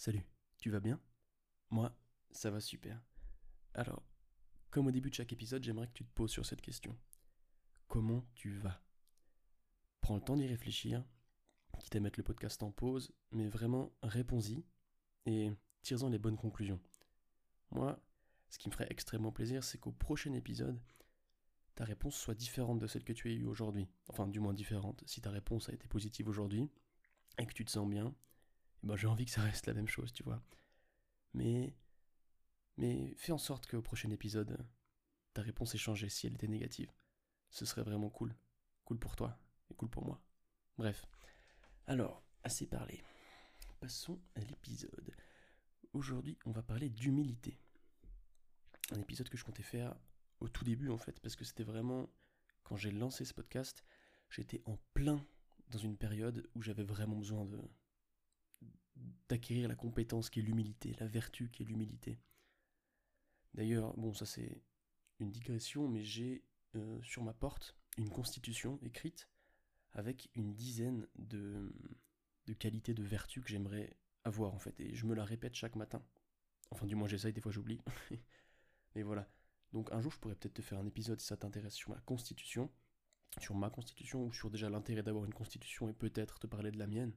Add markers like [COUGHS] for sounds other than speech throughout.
Salut, tu vas bien? Moi, ça va super. Alors, comme au début de chaque épisode, j'aimerais que tu te poses sur cette question. Comment tu vas? Prends le temps d'y réfléchir, quitte à mettre le podcast en pause, mais vraiment réponds-y et tire-en les bonnes conclusions. Moi, ce qui me ferait extrêmement plaisir, c'est qu'au prochain épisode, ta réponse soit différente de celle que tu as eue aujourd'hui. Enfin, du moins différente. Si ta réponse a été positive aujourd'hui et que tu te sens bien, j'ai envie que ça reste la même chose, tu vois. Mais, mais fais en sorte qu'au prochain épisode, ta réponse ait changé si elle était négative. Ce serait vraiment cool. Cool pour toi et cool pour moi. Bref. Alors, assez parlé. Passons à l'épisode. Aujourd'hui, on va parler d'humilité. Un épisode que je comptais faire au tout début en fait, parce que c'était vraiment quand j'ai lancé ce podcast, j'étais en plein dans une période où j'avais vraiment besoin de d'acquérir la compétence qui est l'humilité, la vertu qui est l'humilité. D'ailleurs, bon, ça c'est une digression, mais j'ai euh, sur ma porte une constitution écrite avec une dizaine de, de qualités de vertu que j'aimerais avoir en fait, et je me la répète chaque matin. Enfin, du moins j'essaye, des fois j'oublie. [LAUGHS] mais voilà, donc un jour, je pourrais peut-être te faire un épisode si ça t'intéresse sur ma constitution, sur ma constitution, ou sur déjà l'intérêt d'avoir une constitution et peut-être te parler de la mienne.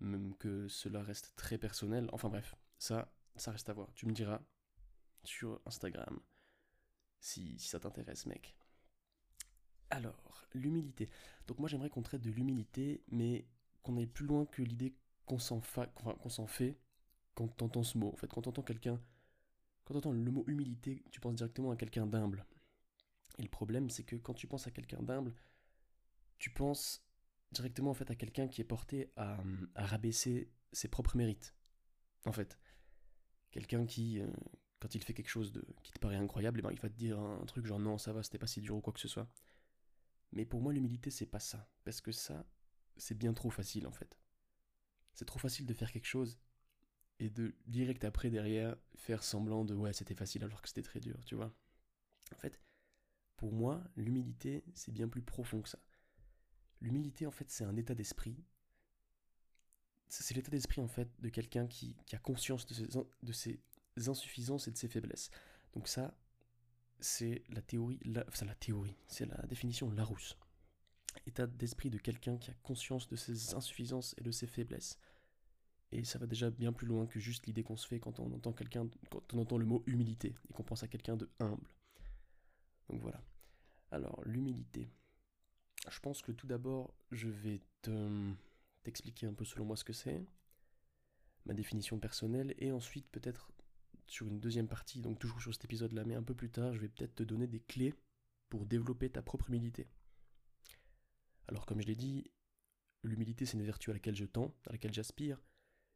Même que cela reste très personnel. Enfin bref, ça, ça reste à voir. Tu me diras sur Instagram si, ça t'intéresse, mec. Alors, l'humilité. Donc moi j'aimerais qu'on traite de l'humilité, mais qu'on aille plus loin que l'idée qu'on s'en, s'en fait quand t'entends ce mot. En fait, quand t'entends quelqu'un quand tu entends le mot humilité, tu penses directement à quelqu'un d'humble. Et le problème, c'est que quand tu penses à quelqu'un d'humble, tu penses directement en fait à quelqu'un qui est porté à, rabaisser ses propres mérites. En fait, quelqu'un qui, euh, quand il fait quelque chose de, qui te paraît incroyable, eh ben, il va te dire un, truc genre non, ça va, c'était pas si dur ou quoi que ce soit. Mais pour moi, l'humilité, c'est pas ça. Parce que ça, c'est bien trop facile en fait. C'est trop facile de faire quelque chose et de direct après derrière faire semblant de ouais c'était facile alors que c'était très dur, tu vois. En fait, pour moi, l'humilité, c'est bien plus profond que ça. L'humilité, en fait, c'est un état d'esprit. C'est l'état d'esprit, en fait, de quelqu'un qui, a conscience de ses, insuffisances et de ses faiblesses. Donc ça, c'est la théorie, enfin la théorie, c'est la définition Larousse. État d'esprit de quelqu'un qui a conscience de ses insuffisances et de ses faiblesses. Et ça va déjà bien plus loin que juste l'idée qu'on se fait quand on entend quelqu'un, quand on entend le mot humilité et qu'on pense à quelqu'un de humble. Donc voilà. Alors l'humilité. Je pense que tout d'abord, je vais te, t'expliquer un peu selon moi ce que c'est, ma définition personnelle, et ensuite peut-être sur une deuxième partie, donc toujours sur cet épisode-là, mais un peu plus tard, je vais peut-être te donner des clés pour développer ta propre humilité. Alors comme je l'ai dit, l'humilité c'est une vertu à laquelle je tends, à laquelle j'aspire,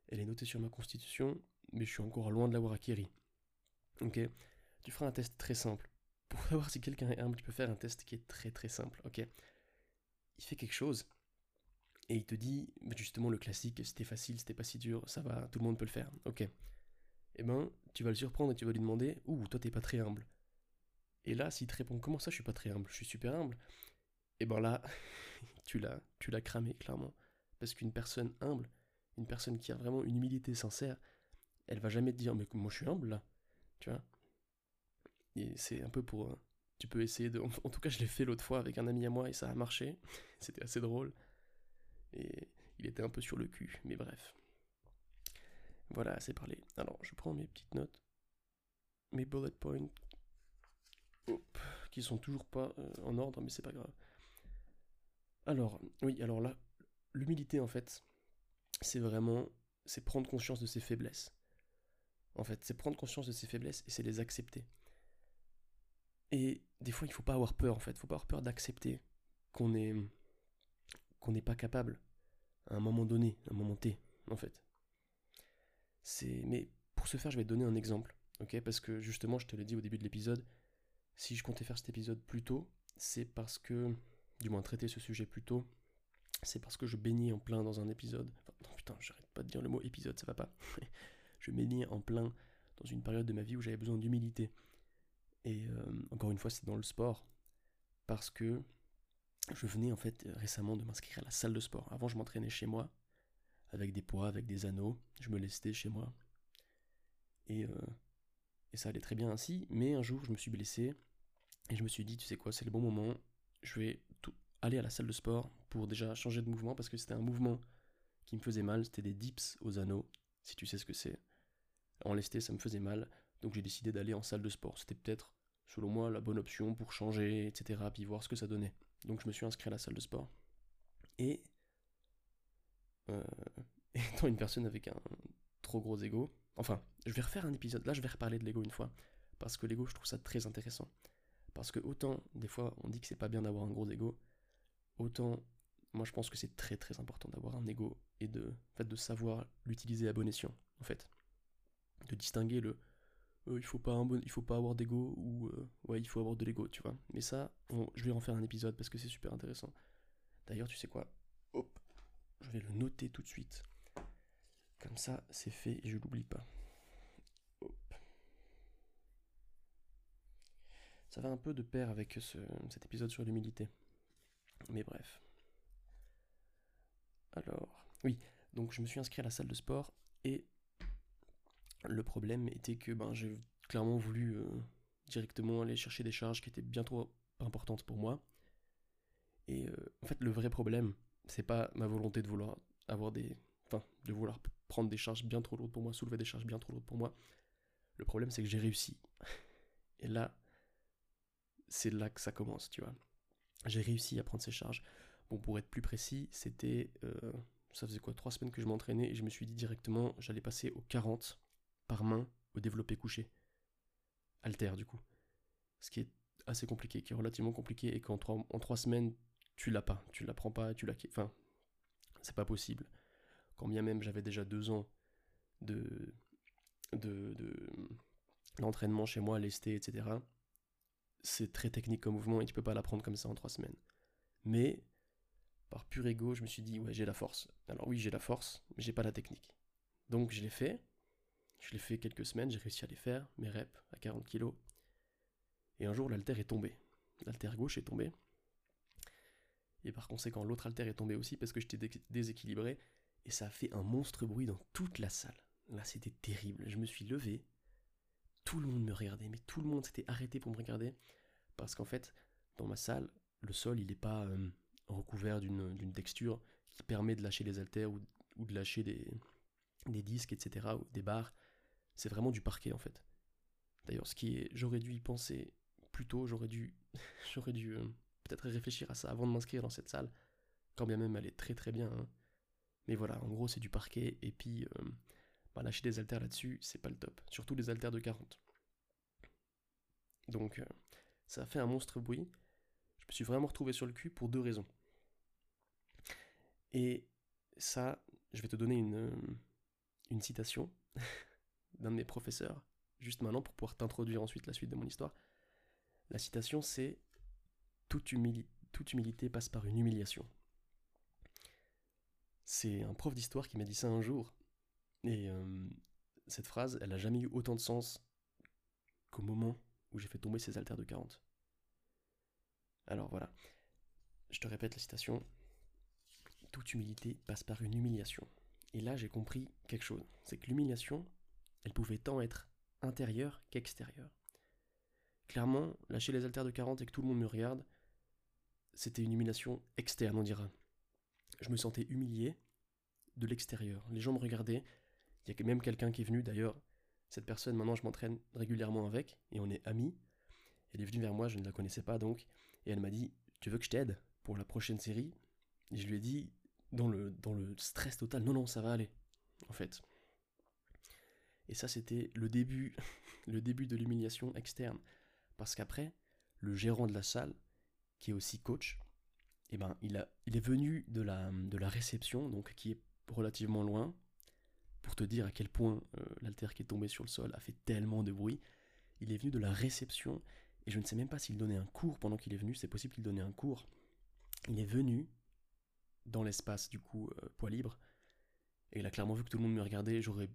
elle est notée sur ma constitution, mais je suis encore loin de l'avoir acquérie. Ok? Tu feras un test très simple. Pour savoir si quelqu'un est humble, tu peux faire un test qui est très très simple. Ok? Il fait quelque chose, et il te dit, bah, justement le classique, c'était facile, c'était pas si dur, ça va, tout le monde peut le faire. Ok Eh ben, tu vas le surprendre et tu vas lui demander, ouh, toi t'es pas très humble. Et là, s'il te répond, comment ça je suis pas très humble, je suis super humble, et eh ben là, [LAUGHS] tu l'as, tu l'as cramé, clairement. Parce qu'une personne humble, une personne qui a vraiment une humilité sincère, elle va jamais te dire mais moi je suis humble là, tu vois? Et c'est un peu pour... Tu peux essayer de... En tout cas je l'ai fait l'autre fois avec un ami à moi et ça a marché. C'était assez drôle. Et il était un peu sur le cul, mais bref. Voilà, c'est parlé. Alors je prends mes petites notes. Mes bullet points. qui sont toujours pas euh, en ordre, mais c'est pas grave. Alors, oui, alors là, l'humilité en fait, c'est vraiment, c'est prendre conscience de ses faiblesses. En fait, c'est prendre conscience de ses faiblesses et c'est les accepter. Et des fois, il faut pas avoir peur, en fait. Il faut pas avoir peur d'accepter qu'on est, qu'on n'est pas capable à un moment donné, à un moment T, en fait. C'est, mais pour ce faire, je vais te donner un exemple, Parce que justement, je te l'ai dit au début de l'épisode, si je comptais faire cet épisode plus tôt, c'est parce que, du moins traiter ce sujet plus tôt, c'est parce que je baignais en plein dans un épisode. Enfin, non, putain, j'arrête pas de dire le mot épisode, ça va pas. [LAUGHS] je baignais en plein dans une période de ma vie où j'avais besoin d'humilité. Et euh, encore une fois, c'est dans le sport. Parce que je venais en fait récemment de m'inscrire à la salle de sport. Avant, je m'entraînais chez moi avec des poids, avec des anneaux. Je me lestais chez moi. Et, euh, et ça allait très bien ainsi. Mais un jour, je me suis blessé et je me suis dit, tu sais quoi, c'est le bon moment. Je vais aller à la salle de sport pour déjà changer de mouvement parce que c'était un mouvement qui me faisait mal. C'était des dips aux anneaux, si tu sais ce que c'est. En lesté, ça me faisait mal. Donc j'ai décidé d'aller en salle de sport. C'était peut-être, selon moi, la bonne option pour changer, etc. Puis voir ce que ça donnait. Donc je me suis inscrit à la salle de sport. Et euh, [LAUGHS] étant une personne avec un trop gros ego, enfin, je vais refaire un épisode, là je vais reparler de l'ego une fois, parce que l'ego je trouve ça très intéressant. Parce que autant, des fois, on dit que c'est pas bien d'avoir un gros ego, autant, moi je pense que c'est très très important d'avoir un ego et de, en fait, de savoir l'utiliser à bon escient, en fait. De distinguer le euh, il faut pas faut pas avoir d'ego ou euh, ouais il faut avoir de l'ego tu vois. Mais ça je vais en faire un épisode parce que c'est super intéressant. D'ailleurs tu sais quoi? Hop je vais le noter tout de suite. Comme ça c'est fait et je l'oublie pas. Hop. ça va un peu de pair avec ce, cet épisode sur l'humilité. Mais bref. Alors oui donc je me suis inscrit à la salle de sport et le problème était que ben, j'ai clairement voulu euh, directement aller chercher des charges qui étaient bien trop importantes pour moi. Et euh, en fait, le vrai problème, c'est pas ma volonté de vouloir avoir des. Enfin, de vouloir prendre des charges bien trop lourdes pour moi, soulever des charges bien trop lourdes pour moi. Le problème, c'est que j'ai réussi. Et là, c'est là que ça commence, tu vois. J'ai réussi à prendre ces charges. Bon, pour être plus précis, c'était. Euh, ça faisait quoi Trois semaines que je m'entraînais et je me suis dit directement, j'allais passer aux 40 par main au développé couché. Alter du coup. Ce qui est assez compliqué, qui est relativement compliqué et qu'en trois, en trois semaines, tu l'as pas. Tu l'apprends pas, tu l'as. Enfin, c'est pas possible. Quand bien même j'avais déjà deux ans de. de. d'entraînement chez moi, lesté, etc. C'est très technique comme mouvement et tu peux pas l'apprendre comme ça en trois semaines. Mais, par pur ego, je me suis dit, ouais, j'ai la force. Alors oui, j'ai la force, mais j'ai pas la technique. Donc je l'ai fait, je l'ai fait quelques semaines, j'ai réussi à les faire, mes reps à 40 kg. Et un jour, l'alter est tombé. L'alter gauche est tombé. Et par conséquent, l'autre alter est tombé aussi parce que j'étais déséquilibré. Et ça a fait un monstre bruit dans toute la salle. Là, c'était terrible. Je me suis levé. Tout le monde me regardait, mais tout le monde s'était arrêté pour me regarder. Parce qu'en fait, dans ma salle, le sol, il n'est pas euh, recouvert d'une texture qui permet de lâcher les haltères ou, de lâcher des, des disques, etc., ou des barres c'est vraiment du parquet en fait. D'ailleurs, ce qui est, j'aurais dû y penser plus tôt, j'aurais dû, [LAUGHS] j'aurais dû euh, peut-être réfléchir à ça avant de m'inscrire dans cette salle, quand bien même elle est très très bien. Hein. Mais voilà, en gros, c'est du parquet, et puis euh, bah, lâcher des haltères là-dessus, c'est pas le top. Surtout les haltères de 40. Donc, euh, ça a fait un monstre bruit. Je me suis vraiment retrouvé sur le cul pour deux raisons. Et ça, je vais te donner une, une citation [LAUGHS] d'un de mes professeurs, juste maintenant pour pouvoir t'introduire ensuite la suite de mon histoire. La citation c'est toute, humilité passe par une humiliation. C'est un prof d'histoire qui m'a dit ça un jour. Et euh, cette phrase, elle n'a jamais eu autant de sens qu'au moment où j'ai fait tomber ces haltères de 40. Alors voilà, je te répète la citation. Toute humilité passe par une humiliation. Et là, j'ai compris quelque chose. C'est que l'humiliation, elle pouvait tant être intérieure qu'extérieure. Clairement, lâcher les haltères de 40 et que tout le monde me regarde, c'était une humiliation externe, on dira. Je me sentais humilié de l'extérieur. Les gens me regardaient. Il y a même quelqu'un qui est venu, d'ailleurs, cette personne, maintenant, je m'entraîne régulièrement avec, et on est amis. Elle est venue vers moi, je ne la connaissais pas donc, et elle m'a dit Tu veux que je t'aide pour la prochaine série? Et je lui ai dit, dans le, dans le stress total, Non, non, ça va aller, en fait. Et ça, c'était le début, [LAUGHS] le début de l'humiliation externe. Parce qu'après, le gérant de la salle, qui est aussi coach, eh ben, il, a, il est venu de la, de la réception, donc qui est relativement loin, pour te dire à quel point euh, l'alter qui est tombé sur le sol a fait tellement de bruit. Il est venu de la réception, et je ne sais même pas s'il donnait un cours pendant qu'il est venu, c'est possible qu'il donnait un cours. Il est venu dans l'espace, du coup, euh, poids libre, et il a clairement vu que tout le monde me regardait, j'aurais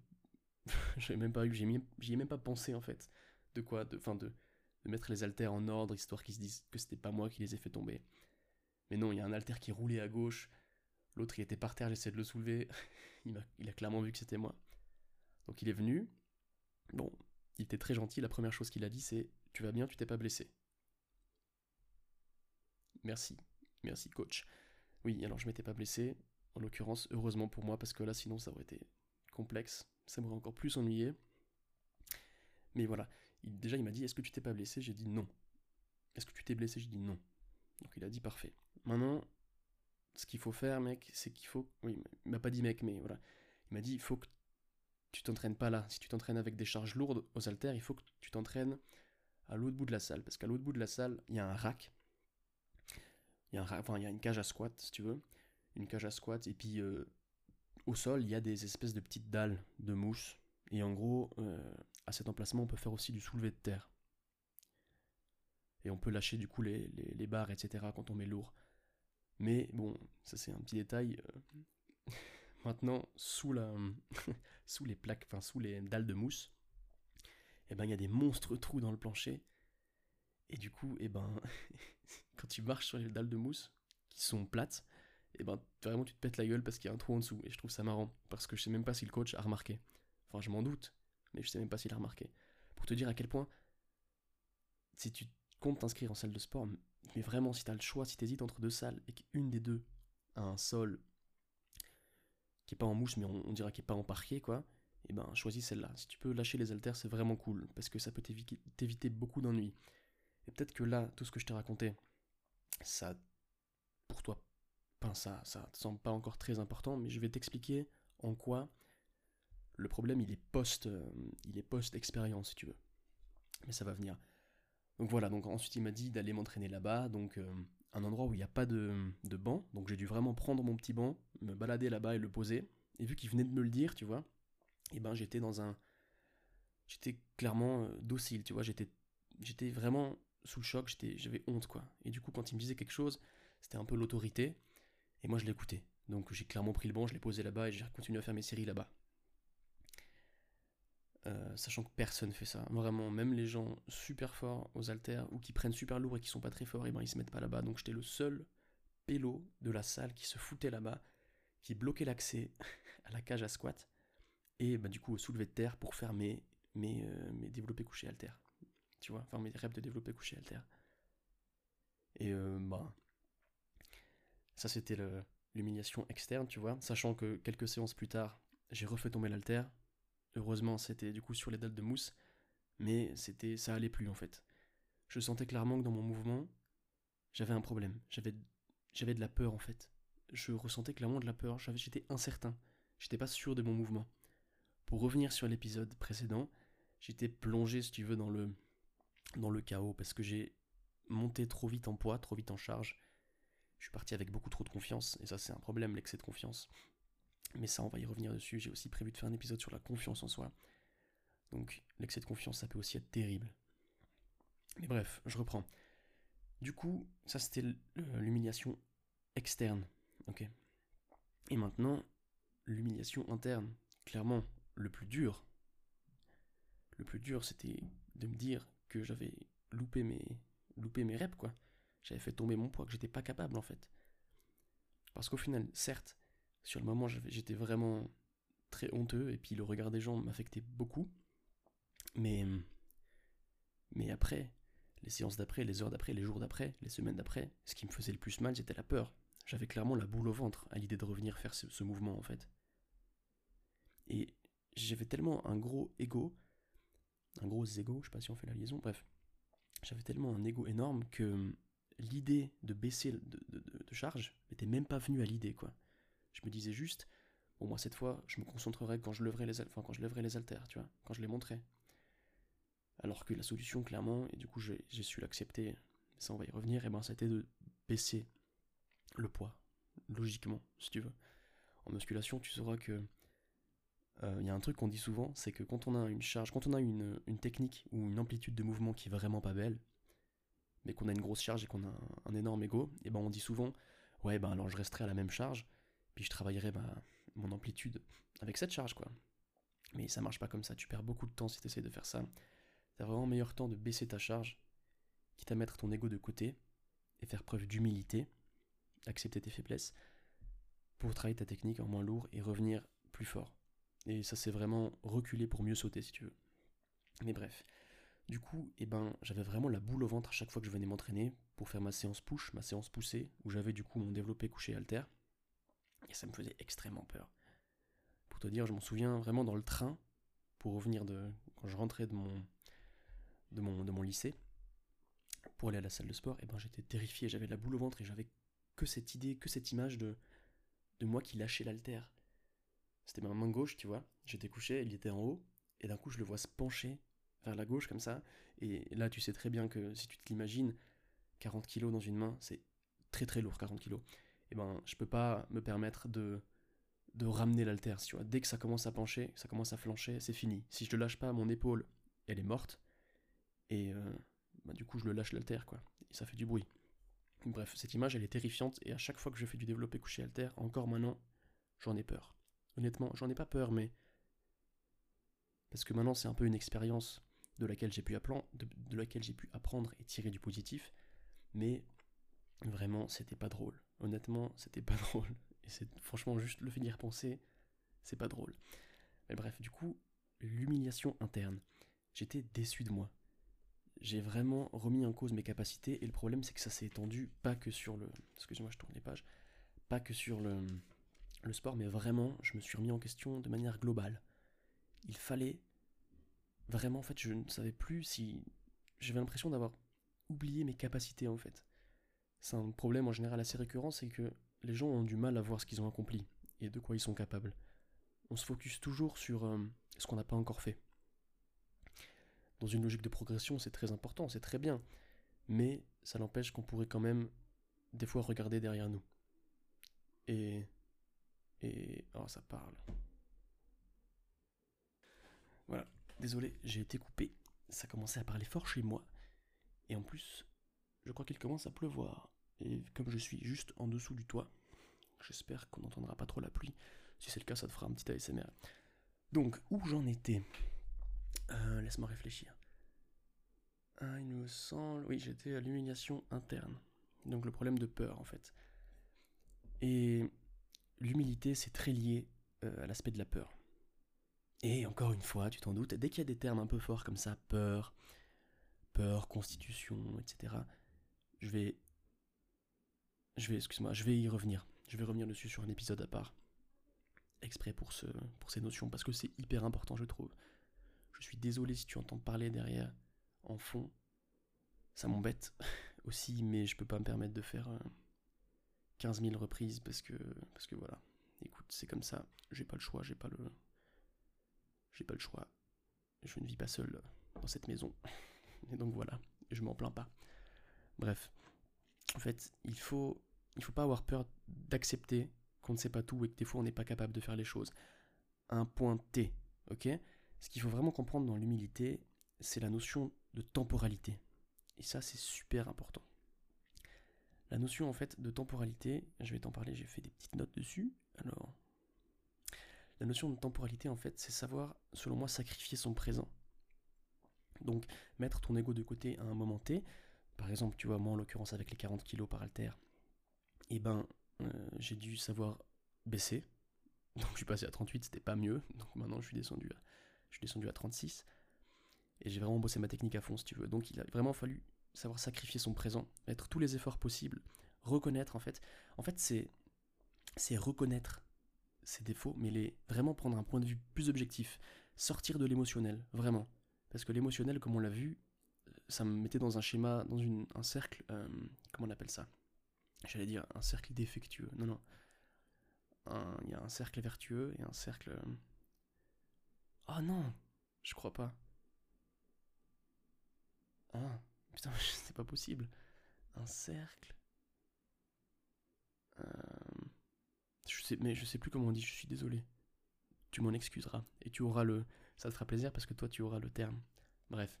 [LAUGHS] même pas eu, j'y ai même pas pensé en fait. De quoi de, fin de, mettre les haltères en ordre, histoire qu'ils se disent que c'était pas moi qui les ai fait tomber. Mais non, il y a un haltère qui roulait à gauche, L'autre, il était par terre, j'essaie de le soulever. [LAUGHS] il, a, il a clairement vu que c'était moi. Donc il est venu. Bon, il était très gentil. La première chose qu'il a dit, c'est Tu vas bien, tu t'es pas blessé. Merci, merci coach. Oui, alors je m'étais pas blessé. En l'occurrence, heureusement pour moi, parce que là, sinon, ça aurait été complexe. Ça m'aurait encore plus ennuyé. Mais voilà. déjà, il m'a dit Est-ce que tu t'es pas blessé? J'ai dit non. Est-ce que tu t'es blessé? J'ai dit non. Donc il a dit parfait. Maintenant, ce qu'il faut faire, mec, c'est qu'il faut. Oui, il m'a pas dit mec, mais voilà. Il m'a dit il faut que tu t'entraînes pas là. Si tu t'entraînes avec des charges lourdes aux haltères, il faut que tu t'entraînes à l'autre bout de la salle. Parce qu'à l'autre bout de la salle, il y a un rack. Il y a, un, enfin, il y a une cage à squat, si tu veux. Une cage à squat. Et puis, euh, au sol, il y a des espèces de petites dalles de mousse. Et en gros, euh, à cet emplacement, on peut faire aussi du soulevé de terre. Et on peut lâcher du coup les, barres, etc. quand on met lourd. Mais bon, ça c'est un petit détail. Euh, [LAUGHS] maintenant, sous, la, [LAUGHS] sous les plaques, enfin sous les dalles de mousse, eh ben il y a des monstres trous dans le plancher. Et du coup, eh ben, [LAUGHS] quand tu marches sur les dalles de mousse, qui sont plates, eh ben vraiment tu te pètes la gueule parce qu'il y a un trou en dessous. Et je trouve ça marrant, parce que je sais même pas si le coach a remarqué. Enfin, je m'en doute, mais je sais même pas s'il a remarqué. Pour te dire à quel point, si tu comptes t'inscrire en salle de sport, mais vraiment, si tu as le choix, si tu hésites entre deux salles et qu'une des deux a un sol qui est pas en mousse, mais on, dirait qu'il est pas en parquet, quoi, et eh ben choisis celle-là. Si tu peux lâcher les haltères, c'est vraiment cool, parce que ça peut t'éviter beaucoup d'ennuis. Et peut-être que là, tout ce que je t'ai raconté, ça, pour toi, ben ça, ça te semble pas encore très important, mais je vais t'expliquer en quoi le problème il est post, euh, il est post expérience si tu veux. Mais ça va venir. Donc voilà, donc ensuite il m'a dit d'aller m'entraîner là-bas, donc euh, un endroit où il n'y a pas de, banc, donc j'ai dû vraiment prendre mon petit banc, me balader là-bas et le poser. Et vu qu'il venait de me le dire, tu vois, et eh ben j'étais dans un... J'étais clairement euh, docile, tu vois, j'étais, j'étais vraiment sous le choc, j'étais, j'avais honte, quoi. Et du coup, quand il me disait quelque chose, c'était un peu l'autorité, et moi je l'écoutais. Donc j'ai clairement pris le banc, je l'ai posé là-bas et j'ai continué à faire mes séries là-bas. Euh, sachant que personne fait ça. Vraiment, même les gens super forts aux haltères ou qui prennent super lourd et qui sont pas très forts, et eh ben ils se mettent pas là-bas. Donc j'étais le seul pélo de la salle qui se foutait là-bas, qui bloquait l'accès [LAUGHS] à la cage à squat et bah, du coup au soulevé de terre pour faire mes, mes, euh, développés couchés haltères. Tu vois, enfin mes reps de développés couchés haltères. Et euh, bah, ça c'était l'humiliation externe, tu vois, sachant que quelques séances plus tard, j'ai refait tomber l'haltère, Heureusement, c'était du coup sur les dalles de mousse, mais c'était, ça allait plus en fait. Je sentais clairement que dans mon mouvement, j'avais un problème. J'avais, j'avais de la peur en fait. Je ressentais clairement de la peur. j'étais incertain. J'étais pas sûr de mon mouvement. Pour revenir sur l'épisode précédent, j'étais plongé, si tu veux, dans le, dans le chaos parce que j'ai monté trop vite en poids, trop vite en charge. Je suis parti avec beaucoup trop de confiance, et ça c'est un problème, l'excès de confiance. Mais ça, on va y revenir dessus. J'ai aussi prévu de faire un épisode sur la confiance en soi. Donc, l'excès de confiance, ça peut aussi être terrible. Mais bref, je reprends. Du coup, ça c'était euh, l'humiliation externe. Ok? Et maintenant, l'humiliation interne. Clairement, le plus dur. Le plus dur, c'était de me dire que j'avais loupé mes, loupé mes reps, quoi. J'avais fait tomber mon poids, que j'étais pas capable, en fait. Parce qu'au final, certes, sur le moment, j'étais vraiment très honteux et puis le regard des gens m'affectait beaucoup. Mais, mais après, les séances d'après, les heures d'après, les jours d'après, les semaines d'après, ce qui me faisait le plus mal, c'était la peur. J'avais clairement la boule au ventre à l'idée de revenir faire ce, mouvement en fait. Et j'avais tellement un gros ego, un gros ego, je sais pas si on fait la liaison, bref. J'avais tellement un ego énorme que l'idée de baisser de, charge n'était même pas venue à l'idée quoi. Je me disais juste, bon, moi cette fois, je me concentrerai quand je lèverai les, quand je lèverai les haltères, tu vois, quand je les montrerai. Alors que la solution, clairement, et du coup j'ai su l'accepter, ça on va y revenir, et ben c'était de baisser le poids, logiquement, si tu veux. En musculation, tu sauras que il euh, y a un truc qu'on dit souvent, c'est que quand on a une charge, quand on a une, technique ou une amplitude de mouvement qui est vraiment pas belle, mais qu'on a une grosse charge et qu'on a un, énorme ego, et ben on dit souvent, ouais ben alors je resterai à la même charge, puis je travaillerai mon amplitude avec cette charge, quoi. Mais ça marche pas comme ça, tu perds beaucoup de temps si tu essaies de faire ça. T'as vraiment meilleur temps de baisser ta charge, quitte à mettre ton ego de côté, et faire preuve d'humilité, accepter tes faiblesses, pour travailler ta technique en moins lourd et revenir plus fort. Et ça c'est vraiment reculer pour mieux sauter si tu veux. Mais bref. Du coup, eh ben, j'avais vraiment la boule au ventre à chaque fois que je venais m'entraîner pour faire ma séance push, ma séance poussée, où j'avais du coup mon développé couché alter. Et ça me faisait extrêmement peur. Pour te dire, je m'en souviens vraiment dans le train, pour revenir de. quand je rentrais de mon, de mon, de mon lycée, pour aller à la salle de sport, eh ben, j'étais terrifié, j'avais la boule au ventre et j'avais que cette idée, que cette image de, de moi qui lâchais l'alter. C'était ma main gauche, tu vois. J'étais couché, il était en haut, et d'un coup je le vois se pencher la gauche comme ça. Et là, tu sais très bien que si tu te l'imagines, 40 kilos dans une main, c'est très très lourd, 40 kilos. Et ben, je peux pas me permettre de, de ramener l'alter, tu vois. Dès que ça commence à pencher, ça commence à flancher, c'est fini. Si je le lâche pas, mon épaule, elle est morte. Et euh, bah, du coup, je le lâche l'alter, quoi. Ça fait du bruit. Bref, cette image, elle est terrifiante. Et à chaque fois que je fais du développé couché alter, encore maintenant, j'en ai peur. Honnêtement, j'en ai pas peur, mais. Parce que maintenant, c'est un peu une expérience de laquelle j'ai pu, apprendre et tirer du positif. Mais vraiment, c'était pas drôle. Honnêtement, c'était pas [LAUGHS] drôle. Et c'est franchement juste le fait d'y repenser, c'est pas drôle. Mais bref, du coup, l'humiliation interne. J'étais déçu de moi. J'ai vraiment remis en cause mes capacités et le problème c'est que ça s'est étendu pas que sur le. Excusez-moi, je tourne les pages. Pas que sur le sport, mais vraiment, je me suis remis en question de manière globale. Il fallait vraiment, en fait, je ne savais plus si. J'avais l'impression d'avoir oublié mes capacités, en fait. C'est un problème en général assez récurrent, c'est que les gens ont du mal à voir ce qu'ils ont accompli et de quoi ils sont capables. On se focus toujours sur euh, ce qu'on n'a pas encore fait. Dans une logique de progression, c'est très important, c'est très bien, mais ça n'empêche qu'on pourrait quand même des fois regarder derrière nous. Et et. Oh, ça parle. Voilà. Désolé, j'ai été coupé. Ça commençait à parler fort chez moi. Et en plus, je crois qu'il commence à pleuvoir. Et comme je suis juste en dessous du toit, j'espère qu'on n'entendra pas trop la pluie. Si c'est le cas, ça te fera un petit ASMR. Donc, où j'en étais euh, Laisse-moi réfléchir. Ah, il me semble. Oui, j'étais à l'humiliation interne. Donc, le problème de peur, en fait. Et l'humilité, c'est très lié euh, à l'aspect de la peur. Et encore une fois, tu t'en doutes, dès qu'il y a des termes un peu forts comme ça, peur, peur, constitution, etc., je vais, je vais, excuse-moi, je vais y revenir. Je vais revenir dessus sur un épisode à part, exprès pour, ce, pour ces notions, parce que c'est hyper important, je trouve. Je suis désolé si tu entends parler derrière, en fond. Ça m'embête [LAUGHS] aussi, mais je peux pas me permettre de faire euh, 15 000 reprises parce que, parce que voilà. Écoute, c'est comme ça. J'ai pas le choix, j'ai pas le. J'ai pas le choix. Je ne vis pas seul dans cette maison. [LAUGHS] Et donc voilà, je m'en plains pas. Bref. En fait, il faut, il faut pas avoir peur d'accepter qu'on ne sait pas tout et que des fois on n'est pas capable de faire les choses. Un point T, ok? Ce qu'il faut vraiment comprendre dans l'humilité, c'est la notion de temporalité. Et ça, c'est super important. La notion en fait de temporalité, je vais t'en parler, j'ai fait des petites notes dessus. Alors, la notion de temporalité en fait, c'est savoir, selon moi, sacrifier son présent. Donc, mettre ton ego de côté à un moment T. Par exemple, tu vois, moi en l'occurrence avec les 40 kilos par alter, eh ben, euh, j'ai dû savoir baisser. [LAUGHS] Donc, je suis passé à 38, c'était pas mieux. Donc, maintenant, je suis descendu à, je suis descendu à 36. Et j'ai vraiment bossé ma technique à fond, si tu veux. Donc, il a vraiment fallu savoir sacrifier son présent, mettre tous les efforts possibles, reconnaître en fait. En fait, c'est c'est reconnaître ses défauts, mais les vraiment prendre un point de vue plus objectif, sortir de l'émotionnel, vraiment. Parce que l'émotionnel, comme on l'a vu, ça me mettait dans un schéma, dans une, un cercle, euh, comment on appelle ça? J'allais dire un cercle défectueux. Non, non. Il y a un cercle vertueux et un cercle. Euh, oh non Je crois pas. Ah, Putain, [LAUGHS] c'est pas possible. Un cercle. Euh, je sais, mais je sais plus comment on dit, je suis désolé. Tu m'en excuseras. Et tu auras le. Ça te fera plaisir parce que toi, tu auras le terme. Bref.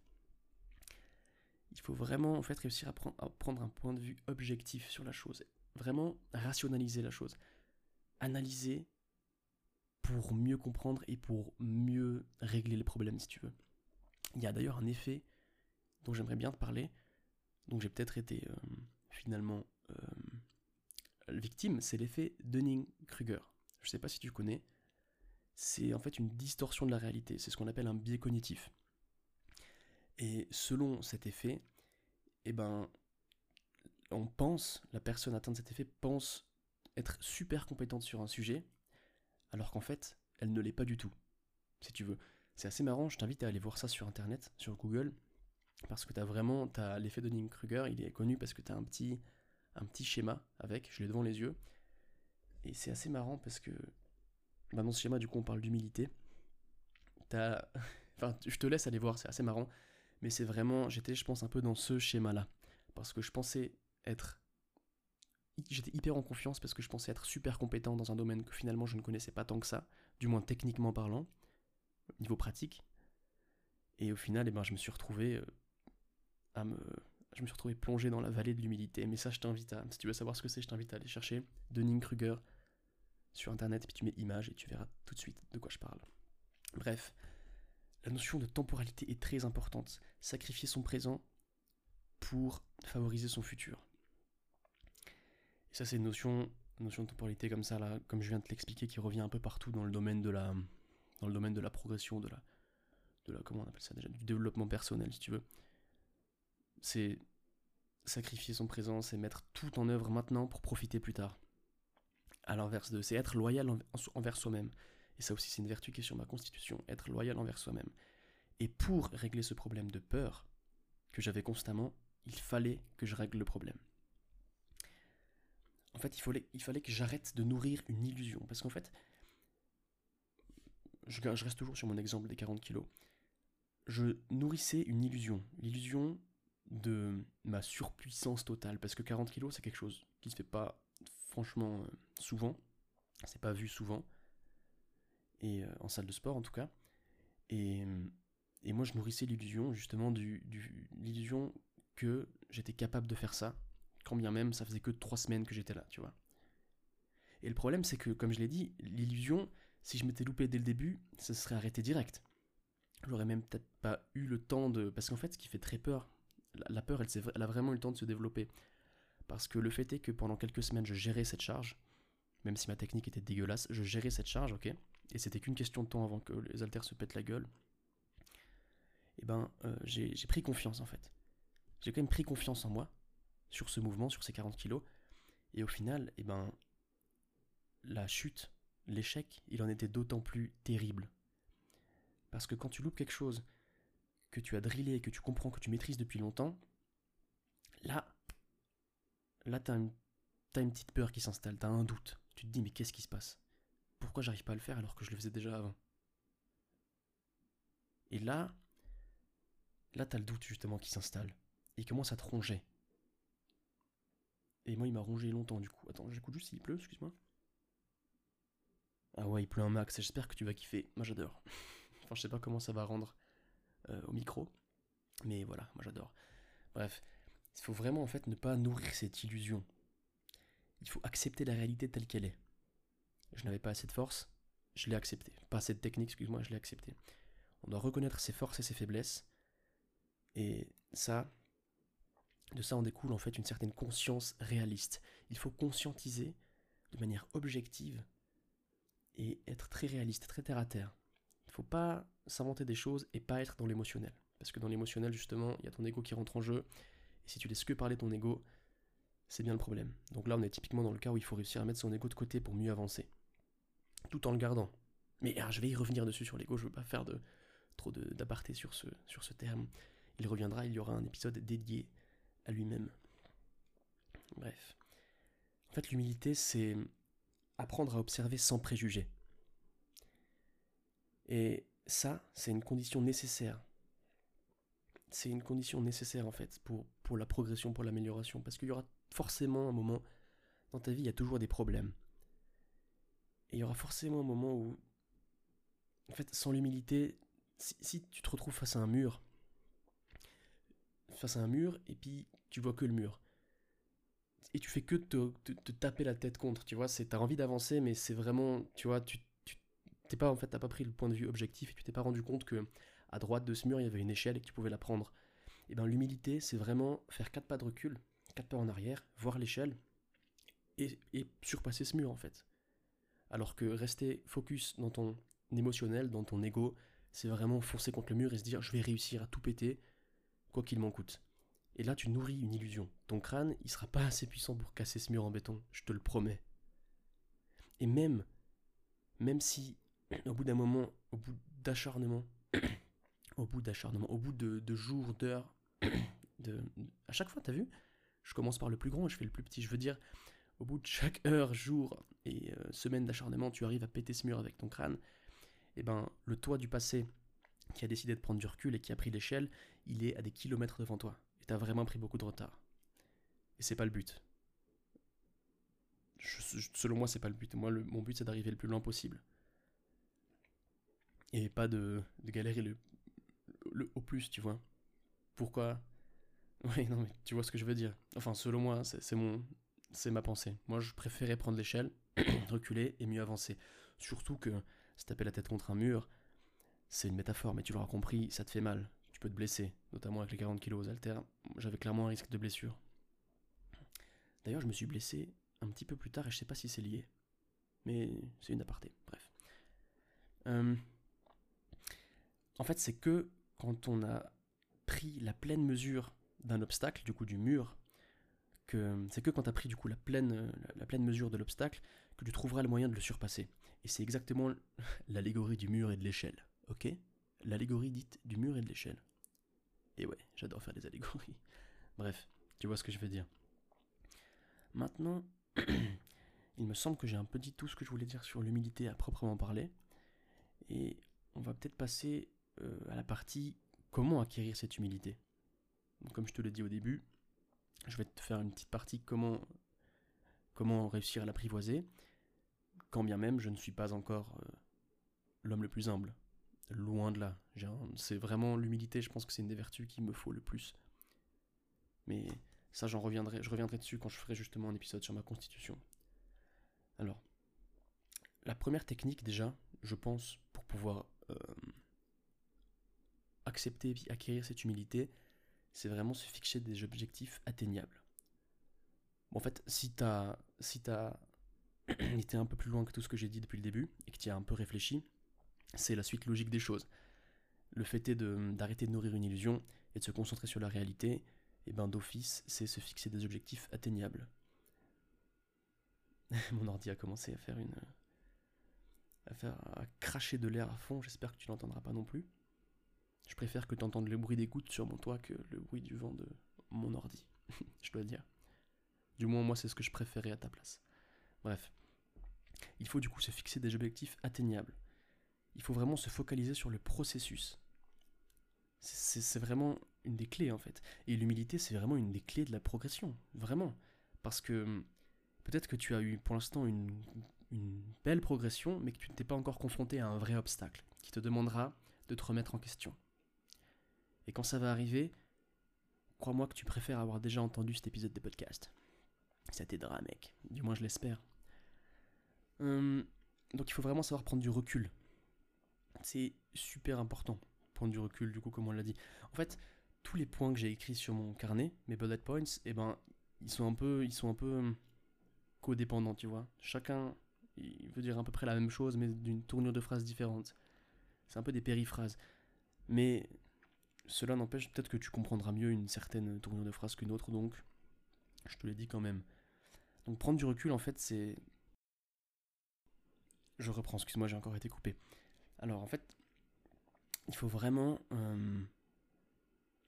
Il faut vraiment en fait réussir à, à prendre un point de vue objectif sur la chose. Vraiment rationaliser la chose. Analyser pour mieux comprendre et pour mieux régler les problèmes si tu veux. Il y a d'ailleurs un effet dont j'aimerais bien te parler. Donc j'ai peut-être été euh, finalement euh, victime, c'est l'effet Dunning-Kruger. Je ne sais pas si tu connais. C'est en fait une distorsion de la réalité. C'est ce qu'on appelle un biais cognitif. Et selon cet effet, eh ben, on pense, la personne atteinte de cet effet pense être super compétente sur un sujet, alors qu'en fait, elle ne l'est pas du tout. Si tu veux. C'est assez marrant, je t'invite à aller voir ça sur internet, sur Google, parce que tu as vraiment, as l'effet Dunning-Kruger, il est connu parce que tu as un petit, un petit schéma avec, je l'ai devant les yeux, et c'est assez marrant parce que, bah dans ce schéma, du coup, on parle d'humilité. T'as, [LAUGHS] enfin, je te laisse aller voir, c'est assez marrant, mais c'est vraiment, j'étais, je pense, un peu dans ce schéma-là, parce que je pensais être j'étais hyper en confiance parce que je pensais être super compétent dans un domaine que finalement je ne connaissais pas tant que ça, du moins techniquement parlant, niveau pratique. Et au final, eh ben, je me suis retrouvé euh, à me, je me suis retrouvé plongé dans la vallée de l'humilité. Mais ça, je t'invite à, si tu veux savoir ce que c'est, je t'invite à aller chercher Dunning-Kruger sur internet, puis tu mets image et tu verras tout de suite de quoi je parle. Bref, la notion de temporalité est très importante. Sacrifier son présent pour favoriser son futur. Et ça, c'est une notion, notion de temporalité comme ça, là, comme je viens de l'expliquer, qui revient un peu partout dans le domaine de la, dans le domaine de la progression, de la, de la, comment on appelle ça déjà, du développement personnel, si tu veux. C'est sacrifier son présent, c'est mettre tout en œuvre maintenant pour profiter plus tard. À l'inverse de, c'est être loyal envers soi-même. Et ça aussi, c'est une vertu qui est sur ma constitution, être loyal envers soi-même. Et pour régler ce problème de peur que j'avais constamment, il fallait que je règle le problème. En fait, il fallait, il fallait que j'arrête de nourrir une illusion. Parce qu'en fait, je, reste toujours sur mon exemple des 40 kilos. Je nourrissais une illusion. L'illusion de ma surpuissance totale. Parce que 40 kilos, c'est quelque chose qui se fait pas franchement euh, souvent. C'est pas vu souvent. Et euh, en salle de sport en tout cas. Et, et moi, je nourrissais l'illusion justement du, l'illusion que j'étais capable de faire ça, quand bien même ça faisait que trois semaines que j'étais là, tu vois. Et le problème, c'est que, comme je l'ai dit, l'illusion, si je m'étais loupé dès le début, ça serait arrêté direct. J'aurais même peut-être pas eu le temps de. Parce qu'en fait, ce qui fait très peur, la peur, elle, a vraiment eu le temps de se développer. Parce que le fait est que pendant quelques semaines, je gérais cette charge, même si ma technique était dégueulasse, je gérais cette charge, ok? Et c'était qu'une question de temps avant que les haltères se pètent la gueule. Et eh ben, euh, j'ai pris confiance en fait j'ai quand même pris confiance en moi sur ce mouvement, sur ces 40 kilos. Et au final, eh ben, la chute, l'échec, il en était d'autant plus terrible. Parce que quand tu loupes quelque chose que tu as drillé, que tu comprends, que tu maîtrises depuis longtemps, là, là, t'as une, une petite peur qui s'installe, t'as un doute. Tu te dis, mais qu'est-ce qui se passe? Pourquoi j'arrive pas à le faire alors que je le faisais déjà avant? Et là, là, t'as le doute justement qui s'installe il commence à te ronger. Et moi, il m'a rongé longtemps du coup. Attends, j'écoute juste s'il pleut, excuse-moi. Ah ouais, il pleut un max, j'espère que tu vas kiffer. Moi, j'adore. [LAUGHS] enfin, je sais pas comment ça va rendre euh, au micro. Mais voilà, moi, j'adore. Bref, il faut vraiment en fait ne pas nourrir cette illusion. Il faut accepter la réalité telle qu'elle est. Je n'avais pas assez de force, je l'ai accepté. Pas assez de technique, excuse-moi, je l'ai accepté. On doit reconnaître ses forces et ses faiblesses. Et ça, de ça en découle en fait une certaine conscience réaliste. Il faut conscientiser de manière objective et être très réaliste, très terre à terre. Faut pas s'inventer des choses et pas être dans l'émotionnel. Parce que dans l'émotionnel, justement, il y a ton ego qui rentre en jeu. Et si tu laisses que parler ton ego, c'est bien le problème. Donc là, on est typiquement dans le cas où il faut réussir à mettre son ego de côté pour mieux avancer. Tout en le gardant. Mais ah, je vais y revenir dessus sur l'ego, je ne veux pas faire de, trop d'aparté sur ce, sur ce terme. Il reviendra, il y aura un épisode dédié à lui-même. Bref. En fait, l'humilité, c'est apprendre à observer sans préjugés. Et ça, c'est une condition nécessaire. C'est une condition nécessaire, en fait, pour, pour la progression, pour l'amélioration. Parce qu'il y aura forcément un moment dans ta vie, il y a toujours des problèmes. Et il y aura forcément un moment où, en fait, sans l'humilité, si, tu te retrouves face à un mur, face à un mur, et puis tu vois que le mur. Et tu fais que te, te, taper la tête contre, tu vois, c'est t'as envie d'avancer, mais c'est vraiment, tu vois, tu t'es pas en fait, t'as pas pris le point de vue objectif et tu t'es pas rendu compte que à droite de ce mur il y avait une échelle et que tu pouvais la prendre. Et ben l'humilité, c'est vraiment faire quatre pas de recul, quatre pas en arrière, voir l'échelle et, et surpasser ce mur en fait. Alors que rester focus dans ton émotionnel, dans ton ego, c'est vraiment foncer contre le mur et se dire je vais réussir à tout péter, quoi qu'il m'en coûte. Et là, tu nourris une illusion. Ton crâne, il sera pas assez puissant pour casser ce mur en béton, je te le promets. Et même, même si, au bout d'un moment, au bout d'acharnement, [COUGHS] au bout de, jours, d'heures, [COUGHS] à chaque fois, t'as vu? Je commence par le plus grand et je fais le plus petit. Je veux dire, au bout de chaque heure, jour et euh, semaine d'acharnement, tu arrives à péter ce mur avec ton crâne. Et eh ben, le toit du passé qui a décidé de prendre du recul et qui a pris l'échelle, il est à des kilomètres devant toi. Et t'as vraiment pris beaucoup de retard. Et c'est pas le but. selon moi, c'est pas le but. Moi, mon but, c'est d'arriver le plus loin possible. Et pas de, galérer le, le, au plus, tu vois. Pourquoi? [LAUGHS] Oui, non, mais tu vois ce que je veux dire. Enfin, selon moi, c'est mon, c'est ma pensée. Moi, je préférais prendre l'échelle, [CLEARS THROAT] reculer et mieux avancer. Surtout que se taper la tête contre un mur, c'est une métaphore, mais tu l'auras compris, ça te fait mal. Tu peux te blesser, notamment avec les 40 kg aux haltères. J'avais clairement un risque de blessure. D'ailleurs, je me suis blessé un petit peu plus tard et je sais pas si c'est lié. Mais c'est une aparté, bref. Euh, en fait, c'est que quand on a pris la pleine mesure d'un obstacle, du coup du mur, que c'est que quand tu as pris du coup la pleine, la pleine mesure de l'obstacle que tu trouveras le moyen de le surpasser. Et c'est exactement [LAUGHS] l'allégorie du mur et de l'échelle, ok? L'allégorie dite du mur et de l'échelle. Et ouais, j'adore faire des allégories. [LAUGHS] Bref, tu vois ce que je veux dire. Maintenant, [CLEARS THROAT] il me semble que j'ai un peu dit tout ce que je voulais dire sur l'humilité à proprement parler. Et on va peut-être passer euh, à la partie comment acquérir cette humilité. comme je te l'ai dit au début, je vais te faire une petite partie comment, comment réussir à l'apprivoiser, quand bien même je ne suis pas encore euh, l'homme le plus humble. Loin de là. C'est vraiment l'humilité, je pense que c'est une des vertus qu'il me faut le plus. Mais ça, j'en reviendrai, je reviendrai dessus quand je ferai justement un épisode sur ma constitution. Alors, la première technique déjà, je pense, pour pouvoir euh, accepter et acquérir cette humilité, c'est vraiment se fixer des objectifs atteignables. en fait, si tu as, si as [CLEARS THROAT] été un peu plus loin que tout ce que j'ai dit depuis le début et que tu as un peu réfléchi, c'est la suite logique des choses. Le fait est d'arrêter de, nourrir une illusion et de se concentrer sur la réalité, et ben d'office, c'est se fixer des objectifs atteignables. [LAUGHS] Mon ordi a commencé à faire une. à faire. à cracher de l'air à fond, j'espère que tu n'entendras pas non plus. Je préfère que tu entendes le bruit des gouttes sur mon toit que le bruit du vent de mon ordi. [LAUGHS] je dois dire. Du moins, moi, c'est ce que je préférais à ta place. Bref. Il faut du coup se fixer des objectifs atteignables. Il faut vraiment se focaliser sur le processus. C'est vraiment une des clés en fait. Et l'humilité, c'est vraiment une des clés de la progression. Vraiment. Parce que hum, peut-être que tu as eu pour l'instant une, une belle progression, mais que tu ne t'es pas encore confronté à un vrai obstacle qui te demandera de te remettre en question. Et quand ça va arriver, crois-moi que tu préfères avoir déjà entendu cet épisode de podcast. Ça t'aidera, mec. Du moins, je l'espère. Hum, donc, il faut vraiment savoir prendre du recul. C'est super important, prendre du recul, du coup, comme on l'a dit. En fait, tous les points que j'ai écrits sur mon carnet, mes bullet points, eh ben, ils sont un peu, ils sont un peu hum, codépendants, tu vois. Chacun, il veut dire à peu près la même chose, mais d'une tournure de phrase différente. C'est un peu des périphrases. Mais cela n'empêche peut-être que tu comprendras mieux une certaine tournure de phrase qu'une autre, donc je te l'ai dit quand même. Donc prendre du recul, en fait, c'est... Je reprends, excuse-moi, j'ai encore été coupé. Alors, en fait, il faut vraiment... Euh,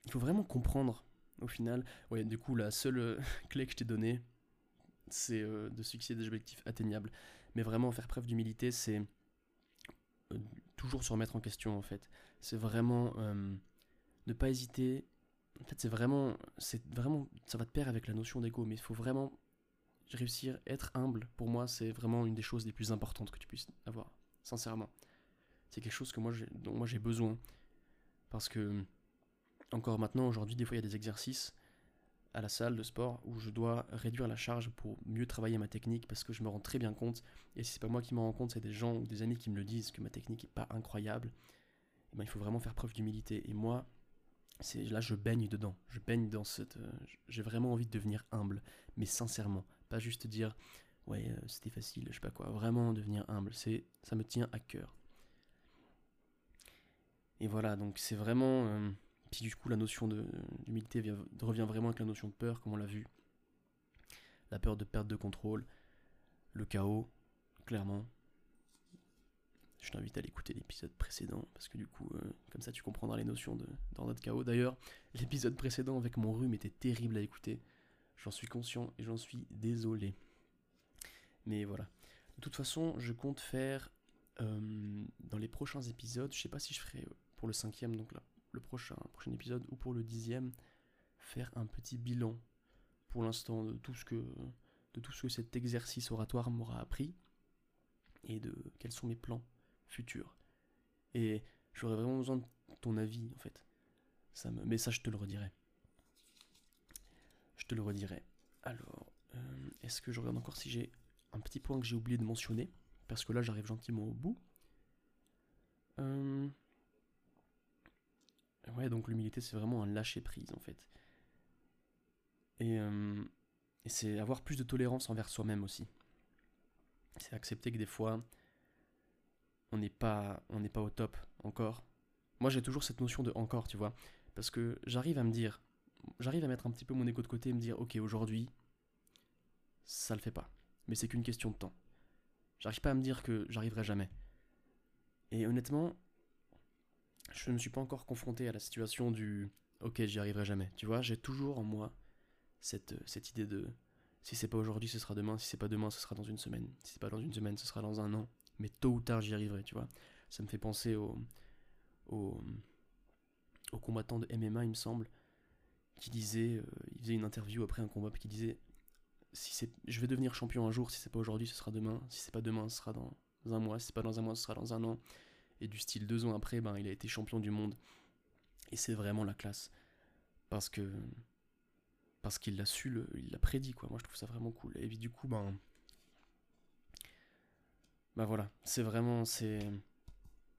il faut vraiment comprendre, au final. Ouais, du coup, la seule euh, [LAUGHS] clé que je t'ai donnée, c'est euh, de fixer des objectifs atteignables. Mais vraiment, faire preuve d'humilité, c'est toujours se remettre en question, en fait. C'est vraiment ne pas hésiter. En fait, c'est vraiment, c'est vraiment, ça va te pair avec la notion d'ego, mais il faut vraiment réussir, être humble. Pour moi, c'est vraiment une des choses les plus importantes que tu puisses avoir, sincèrement. C'est quelque chose que moi, dont moi j'ai besoin, parce que encore maintenant, aujourd'hui, des fois, il y a des exercices à la salle de sport où je dois réduire la charge pour mieux travailler ma technique parce que je me rends très bien compte et si c'est pas moi qui m'en rends compte c'est des gens ou des amis qui me le disent que ma technique est pas incroyable et eh ben, il faut vraiment faire preuve d'humilité et moi là je baigne dedans. Je baigne dans cette. Euh, j'ai vraiment envie de devenir humble, mais sincèrement, Pas juste dire ouais, euh, c'était facile, je sais pas quoi. Vraiment devenir humble, c'est ça me tient à cœur. Et voilà, donc c'est vraiment. Euh, puis du coup, la notion d'humilité revient vraiment avec la notion de peur, comme on l'a vu. La peur de perte de contrôle, le chaos, clairement. Je t'invite à l'écouter l'épisode précédent, parce que du coup, euh, comme ça tu comprendras les notions de, chaos. D'ailleurs, l'épisode précédent avec mon rhume était terrible à écouter. J'en suis conscient et j'en suis désolé. Mais voilà. De toute façon, je compte faire euh, dans les prochains épisodes, je sais pas si je ferai pour le cinquième, donc là, le prochain, prochain épisode, ou pour le dixième, faire un petit bilan pour l'instant de tout ce que de tout ce que cet exercice oratoire m'aura appris et de quels sont mes plans futurs. Et j'aurais vraiment besoin de ton avis en fait. Ça me... Mais ça je te le redirai. Je te le redirai. Alors, euh, est-ce que je regarde encore si j'ai un petit point que j'ai oublié de mentionner? Parce que là j'arrive gentiment au bout. Euh... Ouais, donc l'humilité c'est vraiment un lâcher prise en fait. Et, euh, et c'est avoir plus de tolérance envers soi-même aussi. C'est accepter que des fois, on n'est pas, on n'est pas au top encore. Moi, j'ai toujours cette notion de encore, tu vois, parce que j'arrive à me dire, j'arrive à mettre un petit peu mon égo de côté et me dire, ok, aujourd'hui, ça le fait pas, mais c'est qu'une question de temps. J'arrive pas à me dire que j'arriverai jamais. Et honnêtement, je ne suis pas encore confronté à la situation du, ok, j'y arriverai jamais. Tu vois, j'ai toujours en moi cette, cette idée de si c'est pas aujourd'hui, ce sera demain, si c'est pas demain, ce sera dans une semaine, si c'est pas dans une semaine, ce sera dans un an, mais tôt ou tard j'y arriverai, tu vois. Ça me fait penser au, au, de MMA, il me semble, qui disait, euh, il faisait une interview après un combat, qui disait si c'est, je vais devenir champion un jour, si c'est pas aujourd'hui, ce sera demain, si c'est pas demain, ce sera dans un mois, si c'est pas dans un mois, ce sera dans un an. Et du style deux ans après, ben, il a été champion du monde. Et c'est vraiment la classe. Parce que parce qu'il l'a su, le, il l'a prédit, quoi. Moi, je trouve ça vraiment cool. Et puis, du coup, ben. Ben voilà, c'est vraiment. c'est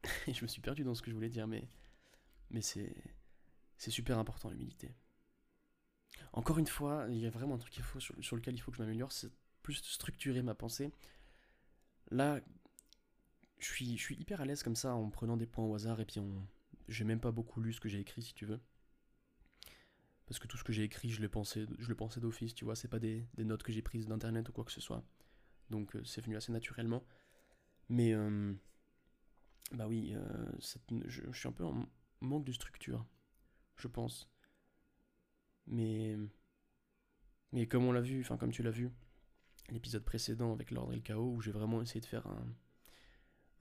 [LAUGHS] Je me suis perdu dans ce que je voulais dire, mais. Mais c'est. C'est super important, l'humilité. Encore une fois, il y a vraiment un truc qu'il faut, sur, lequel il faut que je m'améliore, c'est plus structurer ma pensée. Là, je suis, je suis hyper à l'aise comme ça en prenant des points au hasard et puis on. J'ai même pas beaucoup lu ce que j'ai écrit, si tu veux parce que tout ce que j'ai écrit, je le pensais, je le pensais d'office, tu vois, c'est pas des, notes que j'ai prises d'internet ou quoi que ce soit. Donc euh, c'est venu assez naturellement. Mais euh, bah oui, euh, je, suis un peu en manque de structure, je pense. Mais mais comme on l'a vu, enfin comme tu l'as vu, l'épisode précédent avec l'ordre et le chaos, où j'ai vraiment essayé de faire un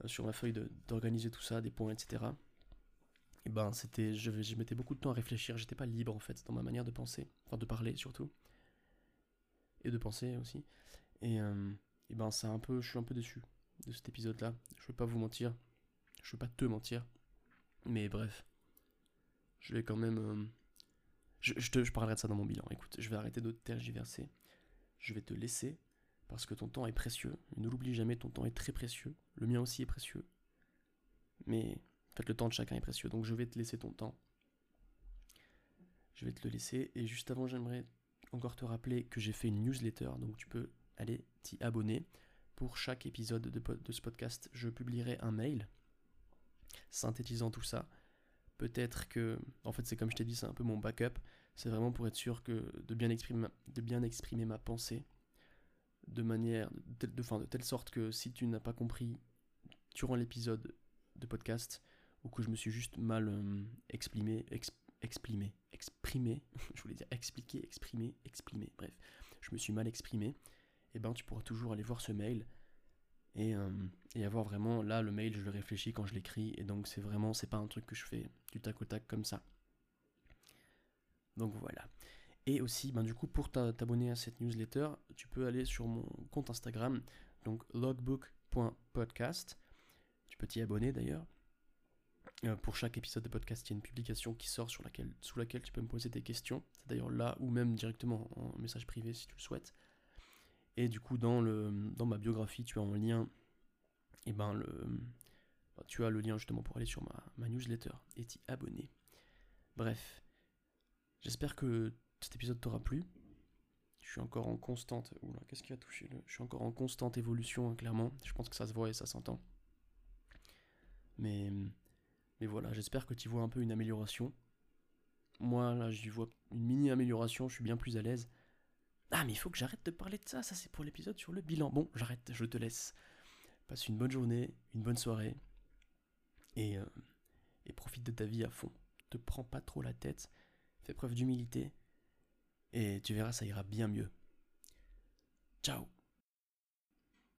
sur ma feuille d'organiser tout ça, des points, etc et ben c'était, je, mettais beaucoup de temps à réfléchir, j'étais pas libre en fait dans ma manière de penser, enfin de parler surtout, et de penser aussi. Et, euh, et ben c'est un peu, je suis un peu déçu de cet épisode-là. Je vais pas vous mentir, je vais pas te mentir, mais bref, je vais quand même, euh, je, te, je parlerai de ça dans mon bilan. Écoute, je vais arrêter de tergiverser, je vais te laisser parce que ton temps est précieux. Ne l'oublie jamais, ton temps est très précieux. Le mien aussi est précieux. Mais fait, le temps de chacun est précieux, donc je vais te laisser ton temps. Je vais te le laisser. Et juste avant, j'aimerais encore te rappeler que j'ai fait une newsletter, donc tu peux aller t'y abonner. Pour chaque épisode de, ce podcast, je publierai un mail synthétisant tout ça. Peut-être que, en fait, c'est comme je t'ai dit, c'est un peu mon backup. C'est vraiment pour être sûr que de bien exprimer ma, de bien exprimer ma pensée de manière, de, de, de telle sorte que si tu n'as pas compris durant l'épisode de podcast, ou que je me suis juste mal euh, exprimé, exprimé, exprimé, [LAUGHS] je voulais dire expliquer, exprimer, exprimer, bref, je me suis mal exprimé, et eh ben tu pourras toujours aller voir ce mail et, euh, et, avoir vraiment, là le mail je le réfléchis quand je l'écris, et donc c'est vraiment, c'est pas un truc que je fais du tac au tac comme ça. Donc voilà. Et aussi, ben, du coup, pour t'abonner à cette newsletter, tu peux aller sur mon compte Instagram, donc logbook.podcast. Tu peux t'y abonner d'ailleurs. Euh, pour chaque épisode de podcast, il y a une publication qui sort sur laquelle, sous laquelle tu peux me poser des questions. C'est d'ailleurs là ou même directement en message privé si tu le souhaites. Et du coup, dans, le, dans ma biographie, tu as un lien. Et ben le, bah, tu as le lien justement pour aller sur ma, ma newsletter et t'y abonner. Bref, j'espère que cet épisode t'aura plu. je suis encore en constante. Oula, qu'est-ce qui a touché le... Je suis encore en constante évolution, hein, clairement. Je pense que ça se voit et ça s'entend. Mais, mais voilà, j'espère que tu vois un peu une amélioration. Moi, là, j'y vois une mini amélioration. Je suis bien plus à l'aise. Ah, mais il faut que j'arrête de parler de ça. Ça, c'est pour l'épisode sur le bilan. Bon, j'arrête, je te laisse. Passe une bonne journée, une bonne soirée. Et, euh, profite de ta vie à fond. Te prends pas trop la tête. Fais preuve d'humilité. Et tu verras, ça ira bien mieux. Ciao